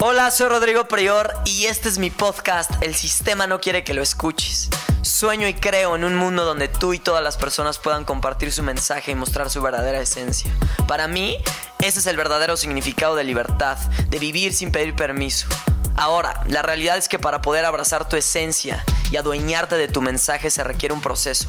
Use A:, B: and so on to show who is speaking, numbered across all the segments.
A: Hola, soy Rodrigo Prior y este es mi podcast El sistema no quiere que lo escuches. Sueño y creo en un mundo donde tú y todas las personas puedan compartir su mensaje y mostrar su verdadera esencia. Para mí, ese es el verdadero significado de libertad, de vivir sin pedir permiso. Ahora, la realidad es que para poder abrazar tu esencia y adueñarte de tu mensaje se requiere un proceso.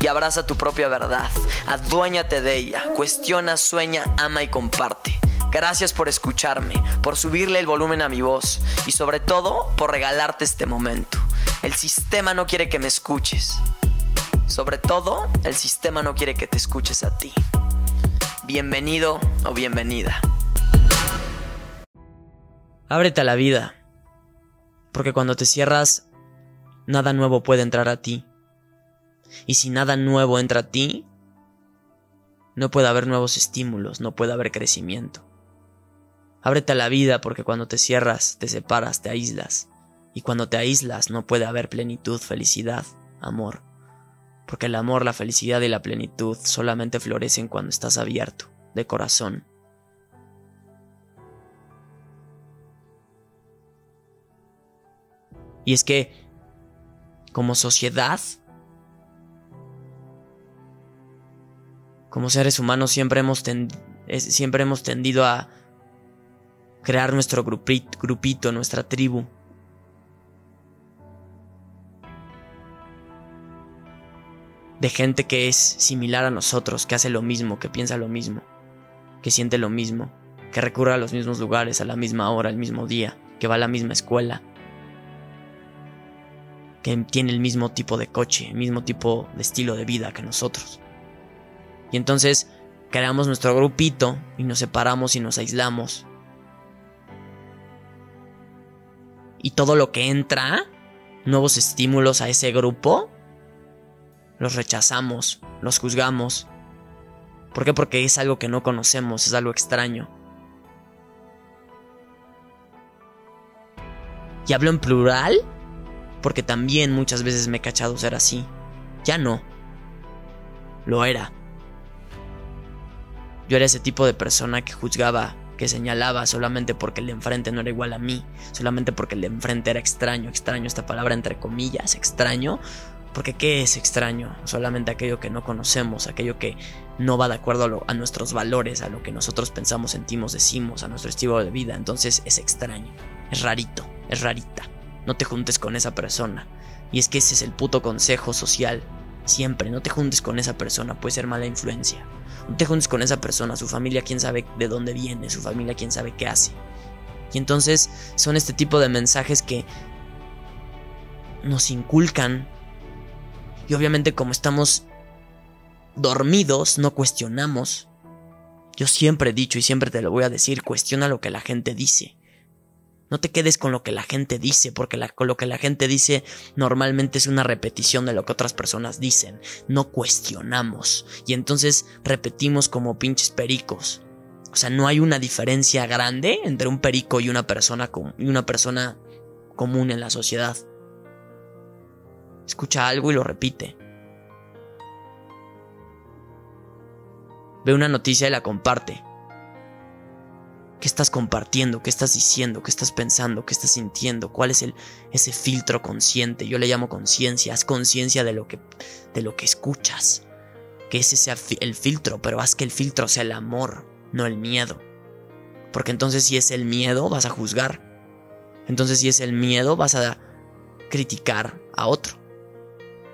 A: y abraza tu propia verdad. Aduéñate de ella. Cuestiona, sueña, ama y comparte. Gracias por escucharme, por subirle el volumen a mi voz y sobre todo por regalarte este momento. El sistema no quiere que me escuches. Sobre todo, el sistema no quiere que te escuches a ti. Bienvenido o bienvenida. Ábrete a la vida, porque cuando te cierras, nada nuevo puede entrar a ti. Y si nada nuevo entra a ti, no puede haber nuevos estímulos, no puede haber crecimiento. Ábrete a la vida porque cuando te cierras, te separas, te aíslas. Y cuando te aíslas no puede haber plenitud, felicidad, amor. Porque el amor, la felicidad y la plenitud solamente florecen cuando estás abierto, de corazón. Y es que, como sociedad, como seres humanos siempre hemos, siempre hemos tendido a crear nuestro grupito, nuestra tribu. De gente que es similar a nosotros, que hace lo mismo, que piensa lo mismo, que siente lo mismo, que recurre a los mismos lugares, a la misma hora, al mismo día, que va a la misma escuela, que tiene el mismo tipo de coche, el mismo tipo de estilo de vida que nosotros. Y entonces creamos nuestro grupito y nos separamos y nos aislamos. Y todo lo que entra, nuevos estímulos a ese grupo, los rechazamos, los juzgamos. ¿Por qué? Porque es algo que no conocemos, es algo extraño. Y hablo en plural porque también muchas veces me he cachado ser así. Ya no. Lo era. Yo era ese tipo de persona que juzgaba, que señalaba solamente porque el de enfrente no era igual a mí, solamente porque el de enfrente era extraño, extraño esta palabra entre comillas, extraño, porque ¿qué es extraño? Solamente aquello que no conocemos, aquello que no va de acuerdo a, nuestros valores, a lo que nosotros pensamos, sentimos, decimos, a nuestro estilo de vida. Entonces es extraño, es rarito, es rarita. No te juntes con esa persona. Y es que ese es el puto consejo social. Siempre, no te juntes con esa persona, puede ser mala influencia. Te juntes con esa persona, su familia quién sabe de dónde viene, su familia quién sabe qué hace. Y entonces son este tipo de mensajes que nos inculcan. Y obviamente como estamos dormidos, no cuestionamos. Yo siempre he dicho y siempre te lo voy a decir, cuestiona lo que la gente dice. No te quedes con lo que la gente dice, porque con lo que la gente dice normalmente es una repetición de lo que otras personas dicen. No cuestionamos. Y entonces repetimos como pinches pericos. O sea, no hay una diferencia grande entre un perico y una persona, y una persona común en la sociedad. Escucha algo y lo repite. Ve una noticia y la comparte. ¿Qué estás compartiendo? ¿Qué estás diciendo? ¿Qué estás pensando? ¿Qué estás sintiendo? ¿Cuál es el, ese filtro consciente? Yo le llamo conciencia. Haz conciencia de, lo que, de lo que escuchas. Que ese sea el filtro, pero haz que el filtro sea el amor, no el miedo. Porque entonces si es el miedo, vas a juzgar. Entonces si es el miedo, vas a criticar a otro.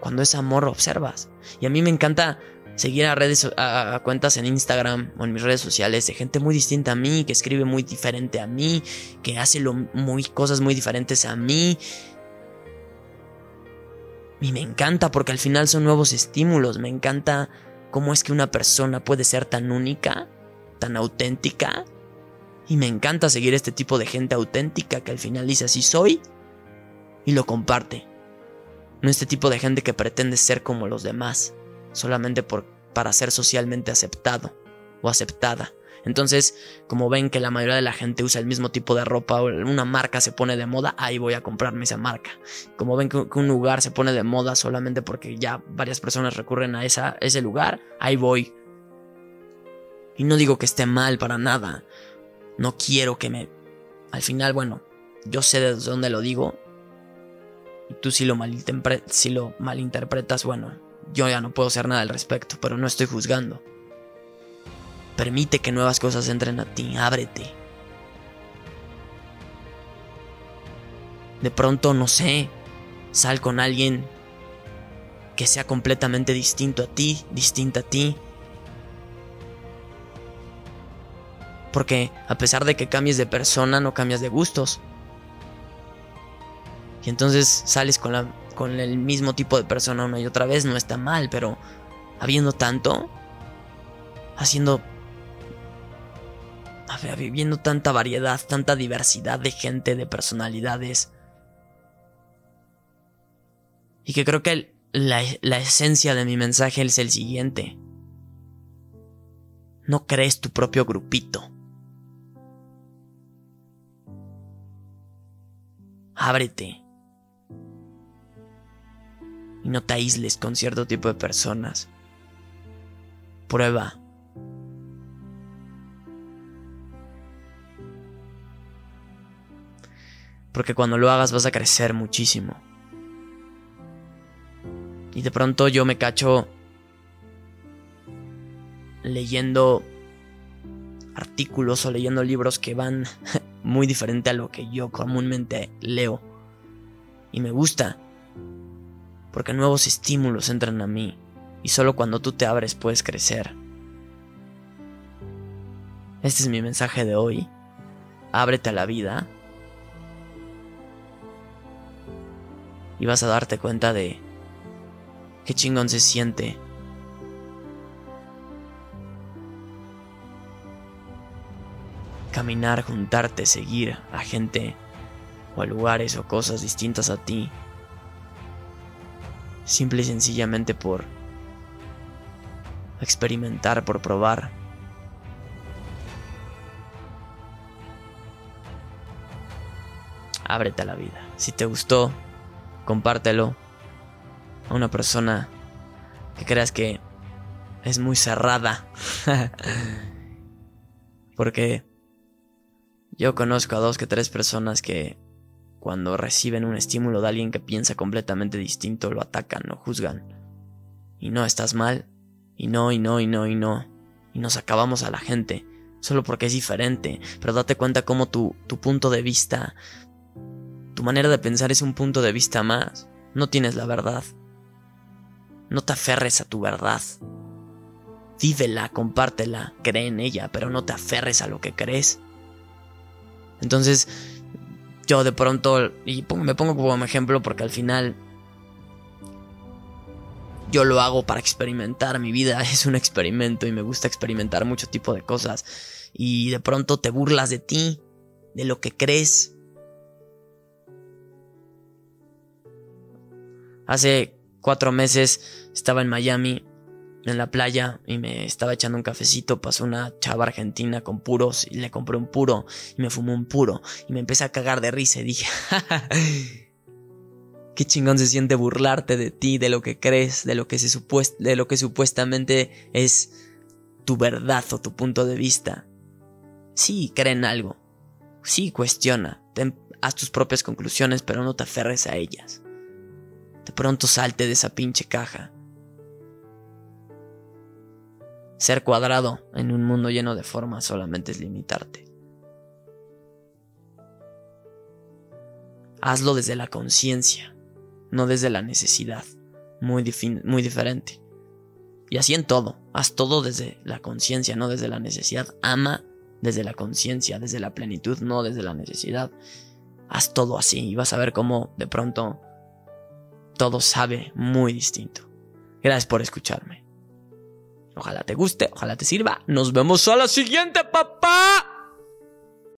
A: Cuando es amor, observas. Y a mí me encanta seguir a redes a, cuentas en Instagram o en mis redes sociales de gente muy distinta a mí, que escribe muy diferente a mí, que hace lo, muy, cosas muy diferentes a mí. Y me encanta porque al final son nuevos estímulos, me encanta cómo es que una persona puede ser tan única, tan auténtica. Y me encanta seguir este tipo de gente auténtica que al final dice así soy y lo comparte. No este tipo de gente que pretende ser como los demás, solamente por, para ser socialmente aceptado o aceptada. Entonces, como ven que la mayoría de la gente usa el mismo tipo de ropa o una marca se pone de moda, ahí voy a comprarme esa marca. Como ven que un lugar se pone de moda solamente porque ya varias personas recurren a esa, ese lugar, ahí voy. Y no digo que esté mal para nada. No quiero que me... Al final, bueno, yo sé de dónde lo digo. Y tú si lo, si lo malinterpretas, bueno, yo ya no puedo hacer nada al respecto, pero no estoy juzgando. Permite que nuevas cosas entren a ti, ábrete. De pronto, no sé, sal con alguien que sea completamente distinto a ti, distinta a ti. Porque a pesar de que cambies de persona, no cambias de gustos. Y entonces sales con, la, con el mismo tipo de persona una y otra vez, no está mal, pero habiendo tanto, haciendo viviendo tanta variedad, tanta diversidad de gente, de personalidades. Y que creo que la, la esencia de mi mensaje es el siguiente. No crees tu propio grupito. Ábrete. Y no te aísles con cierto tipo de personas. Prueba. Porque cuando lo hagas vas a crecer muchísimo. Y de pronto yo me cacho leyendo artículos o leyendo libros que van muy diferente a lo que yo comúnmente leo. Y me gusta. Porque nuevos estímulos entran a mí. Y solo cuando tú te abres puedes crecer. Este es mi mensaje de hoy. Ábrete a la vida y vas a darte cuenta de qué chingón se siente. Caminar, juntarte, seguir a gente o a lugares o cosas distintas a ti. Simple y sencillamente por experimentar, por probar. Ábrete a la vida. Si te gustó, compártelo a una persona que creas que es muy cerrada. Porque yo conozco a dos que tres personas que cuando reciben un estímulo de alguien que piensa completamente distinto lo atacan, lo juzgan. Y no estás mal. Y no, y no, y no, y no. Y nos acabamos a la gente. Solo porque es diferente. Pero date cuenta cómo tu, tu punto de vista tu manera de pensar es un punto de vista más. No tienes la verdad. No te aferres a tu verdad. Vívela, compártela, cree en ella, pero no te aferres a lo que crees. Entonces, yo de pronto, y me pongo como ejemplo porque al final yo lo hago para experimentar. Mi vida es un experimento y me gusta experimentar mucho tipo de cosas. Y de pronto te burlas de ti, de lo que crees, Hace cuatro meses estaba en Miami, en la playa, y me estaba echando un cafecito. Pasó una chava argentina con puros y le compré un puro y me fumó un puro. Y me empecé a cagar de risa y dije, qué chingón se siente burlarte de ti, de lo que crees, de lo que, se de lo que supuestamente es tu verdad o tu punto de vista. Sí, cree en algo. Sí, cuestiona. haz tus propias conclusiones, pero no te aferres a ellas. De pronto salte de esa pinche caja. Ser cuadrado en un mundo lleno de formas solamente es limitarte. Hazlo desde la conciencia, no desde la necesidad. Muy, muy diferente. Y así en todo. Haz todo desde la conciencia, no desde la necesidad. Ama desde la conciencia, desde la plenitud, no desde la necesidad. Haz todo así y vas a ver cómo de pronto todo sabe muy distinto. Gracias por escucharme. Ojalá te guste, ojalá te sirva. Nos vemos a la siguiente, papá.